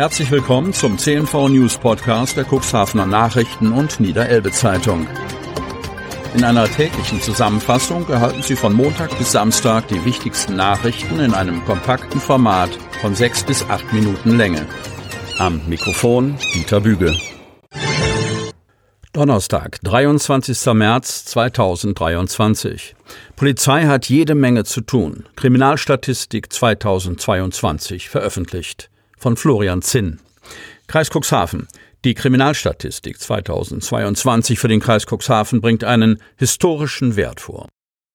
Herzlich willkommen zum CNV News Podcast der Cuxhavener Nachrichten und Niederelbe Zeitung. In einer täglichen Zusammenfassung erhalten Sie von Montag bis Samstag die wichtigsten Nachrichten in einem kompakten Format von sechs bis acht Minuten Länge. Am Mikrofon Dieter Büge. Donnerstag, 23. März 2023. Polizei hat jede Menge zu tun. Kriminalstatistik 2022 veröffentlicht von Florian Zinn. Kreis Cuxhaven. Die Kriminalstatistik 2022 für den Kreis Cuxhaven bringt einen historischen Wert vor.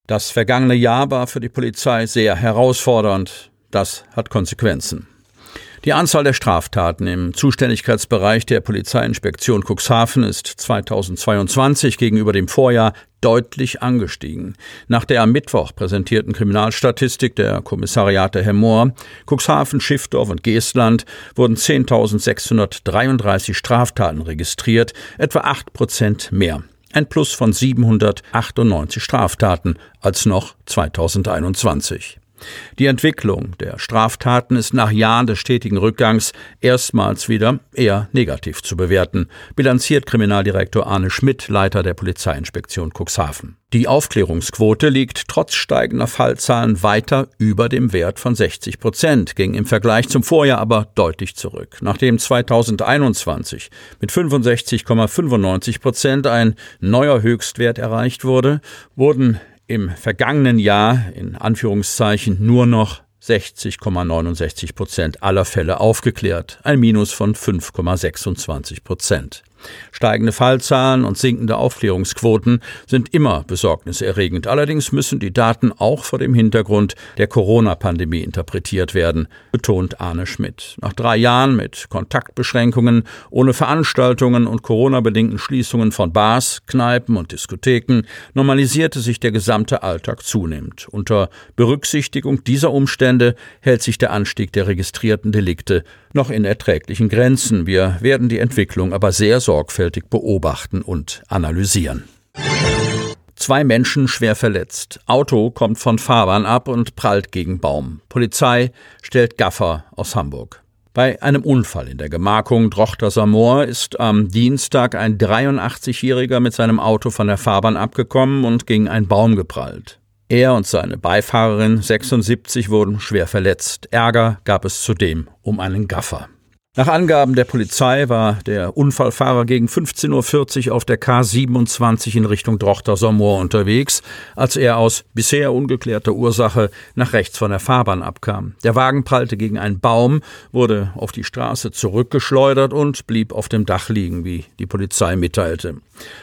Das vergangene Jahr war für die Polizei sehr herausfordernd. Das hat Konsequenzen. Die Anzahl der Straftaten im Zuständigkeitsbereich der Polizeiinspektion Cuxhaven ist 2022 gegenüber dem Vorjahr deutlich angestiegen. Nach der am Mittwoch präsentierten Kriminalstatistik der Kommissariate Hemmoor, Cuxhaven, Schiffdorf und Geestland wurden 10.633 Straftaten registriert, etwa 8 Prozent mehr. Ein Plus von 798 Straftaten als noch 2021. Die Entwicklung der Straftaten ist nach Jahren des stetigen Rückgangs erstmals wieder eher negativ zu bewerten, bilanziert Kriminaldirektor Arne Schmidt, Leiter der Polizeiinspektion Cuxhaven. Die Aufklärungsquote liegt trotz steigender Fallzahlen weiter über dem Wert von 60 Prozent, ging im Vergleich zum Vorjahr aber deutlich zurück. Nachdem 2021 mit 65,95 Prozent ein neuer Höchstwert erreicht wurde, wurden im vergangenen Jahr in Anführungszeichen nur noch 60,69 Prozent aller Fälle aufgeklärt, ein Minus von 5,26 Prozent. Steigende Fallzahlen und sinkende Aufklärungsquoten sind immer besorgniserregend. Allerdings müssen die Daten auch vor dem Hintergrund der Corona-Pandemie interpretiert werden, betont Arne Schmidt. Nach drei Jahren mit Kontaktbeschränkungen, ohne Veranstaltungen und Corona-bedingten Schließungen von Bars, Kneipen und Diskotheken normalisierte sich der gesamte Alltag zunehmend. Unter Berücksichtigung dieser Umstände hält sich der Anstieg der registrierten Delikte noch in erträglichen Grenzen. Wir werden die Entwicklung aber sehr sorgfältig beobachten und analysieren. Zwei Menschen schwer verletzt. Auto kommt von Fahrbahn ab und prallt gegen Baum. Polizei stellt Gaffer aus Hamburg. Bei einem Unfall in der Gemarkung Drochter Samor ist am Dienstag ein 83-Jähriger mit seinem Auto von der Fahrbahn abgekommen und gegen einen Baum geprallt. Er und seine Beifahrerin 76 wurden schwer verletzt. Ärger gab es zudem um einen Gaffer. Nach Angaben der Polizei war der Unfallfahrer gegen 15.40 Uhr auf der K27 in Richtung Drochter-Sommoor unterwegs, als er aus bisher ungeklärter Ursache nach rechts von der Fahrbahn abkam. Der Wagen prallte gegen einen Baum, wurde auf die Straße zurückgeschleudert und blieb auf dem Dach liegen, wie die Polizei mitteilte.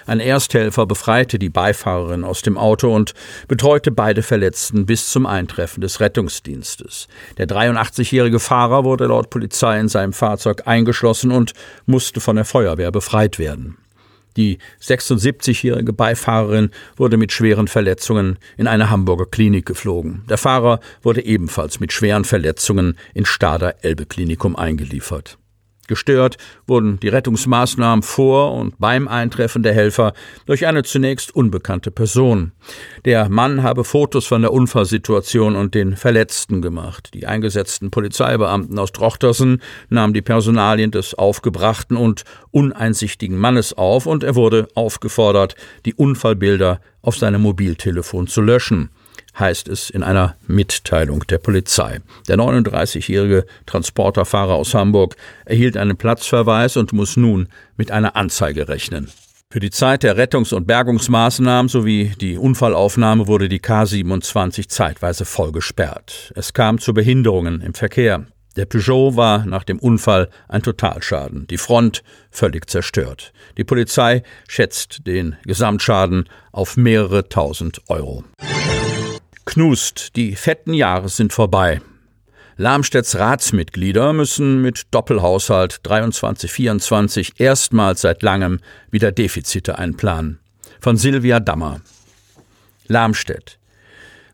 Ein Ersthelfer befreite die Beifahrerin aus dem Auto und betreute beide Verletzten bis zum Eintreffen des Rettungsdienstes. Der 83-jährige Fahrer wurde laut Polizei in seinem Fahrzeug eingeschlossen und musste von der Feuerwehr befreit werden. Die 76-jährige Beifahrerin wurde mit schweren Verletzungen in eine Hamburger Klinik geflogen. Der Fahrer wurde ebenfalls mit schweren Verletzungen in Stader Elbe Klinikum eingeliefert. Gestört wurden die Rettungsmaßnahmen vor und beim Eintreffen der Helfer durch eine zunächst unbekannte Person. Der Mann habe Fotos von der Unfallsituation und den Verletzten gemacht. Die eingesetzten Polizeibeamten aus Trochtersen nahmen die Personalien des aufgebrachten und uneinsichtigen Mannes auf und er wurde aufgefordert, die Unfallbilder auf seinem Mobiltelefon zu löschen heißt es in einer Mitteilung der Polizei. Der 39-jährige Transporterfahrer aus Hamburg erhielt einen Platzverweis und muss nun mit einer Anzeige rechnen. Für die Zeit der Rettungs- und Bergungsmaßnahmen sowie die Unfallaufnahme wurde die K27 zeitweise voll gesperrt. Es kam zu Behinderungen im Verkehr. Der Peugeot war nach dem Unfall ein Totalschaden, die Front völlig zerstört. Die Polizei schätzt den Gesamtschaden auf mehrere tausend Euro. Knust, die fetten Jahre sind vorbei. Lamstedts Ratsmitglieder müssen mit Doppelhaushalt 23-24 erstmals seit langem wieder Defizite einplanen. Von Silvia Dammer. Lamstedt.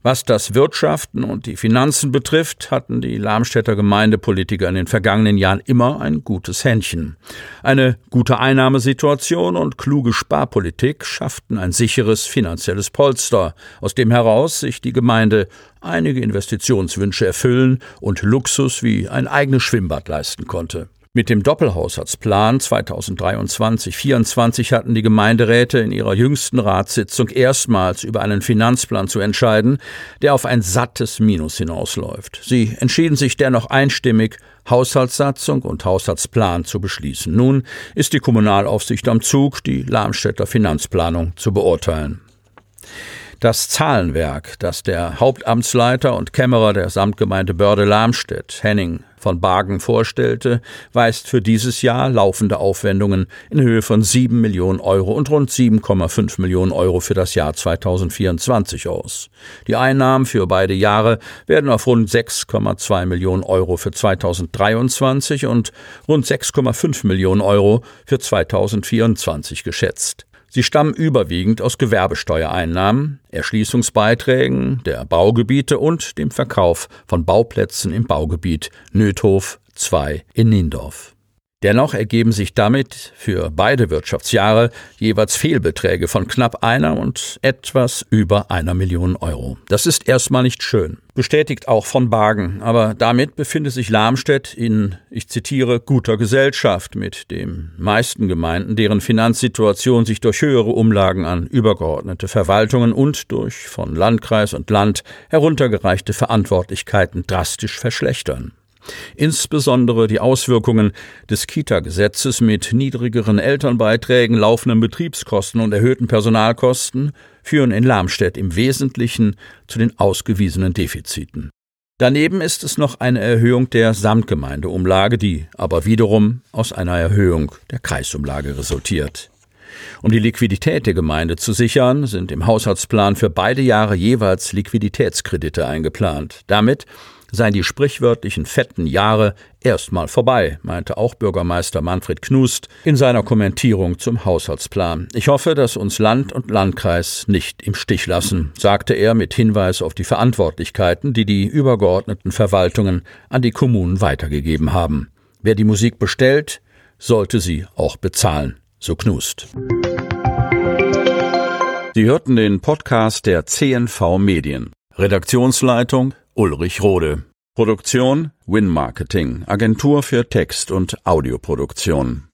Was das Wirtschaften und die Finanzen betrifft, hatten die Lamstädter Gemeindepolitiker in den vergangenen Jahren immer ein gutes Händchen. Eine gute Einnahmesituation und kluge Sparpolitik schafften ein sicheres finanzielles Polster, aus dem heraus sich die Gemeinde einige Investitionswünsche erfüllen und Luxus wie ein eigenes Schwimmbad leisten konnte. Mit dem Doppelhaushaltsplan 2023-24 hatten die Gemeinderäte in ihrer jüngsten Ratssitzung erstmals über einen Finanzplan zu entscheiden, der auf ein sattes Minus hinausläuft. Sie entschieden sich dennoch einstimmig, Haushaltssatzung und Haushaltsplan zu beschließen. Nun ist die Kommunalaufsicht am Zug, die Lamstädter Finanzplanung zu beurteilen. Das Zahlenwerk, das der Hauptamtsleiter und Kämmerer der Samtgemeinde Börde-Lamstedt, Henning von Bargen, vorstellte, weist für dieses Jahr laufende Aufwendungen in Höhe von 7 Millionen Euro und rund 7,5 Millionen Euro für das Jahr 2024 aus. Die Einnahmen für beide Jahre werden auf rund 6,2 Millionen Euro für 2023 und rund 6,5 Millionen Euro für 2024 geschätzt. Sie stammen überwiegend aus Gewerbesteuereinnahmen, Erschließungsbeiträgen der Baugebiete und dem Verkauf von Bauplätzen im Baugebiet Nöthof 2 in Niendorf. Dennoch ergeben sich damit für beide Wirtschaftsjahre jeweils Fehlbeträge von knapp einer und etwas über einer Million Euro. Das ist erstmal nicht schön. Bestätigt auch von Bargen. Aber damit befindet sich Lamstedt in, ich zitiere, guter Gesellschaft mit den meisten Gemeinden, deren Finanzsituation sich durch höhere Umlagen an übergeordnete Verwaltungen und durch von Landkreis und Land heruntergereichte Verantwortlichkeiten drastisch verschlechtern. Insbesondere die Auswirkungen des Kita-Gesetzes mit niedrigeren Elternbeiträgen, laufenden Betriebskosten und erhöhten Personalkosten führen in Lamstedt im Wesentlichen zu den ausgewiesenen Defiziten. Daneben ist es noch eine Erhöhung der Samtgemeindeumlage, die aber wiederum aus einer Erhöhung der Kreisumlage resultiert. Um die Liquidität der Gemeinde zu sichern, sind im Haushaltsplan für beide Jahre jeweils Liquiditätskredite eingeplant. Damit seien die sprichwörtlichen fetten Jahre erstmal vorbei, meinte auch Bürgermeister Manfred Knust in seiner Kommentierung zum Haushaltsplan. Ich hoffe, dass uns Land und Landkreis nicht im Stich lassen, sagte er mit Hinweis auf die Verantwortlichkeiten, die die übergeordneten Verwaltungen an die Kommunen weitergegeben haben. Wer die Musik bestellt, sollte sie auch bezahlen, so Knust. Sie hörten den Podcast der CNV Medien. Redaktionsleitung Ulrich Rode. Produktion Win Marketing, Agentur für Text- und Audioproduktion.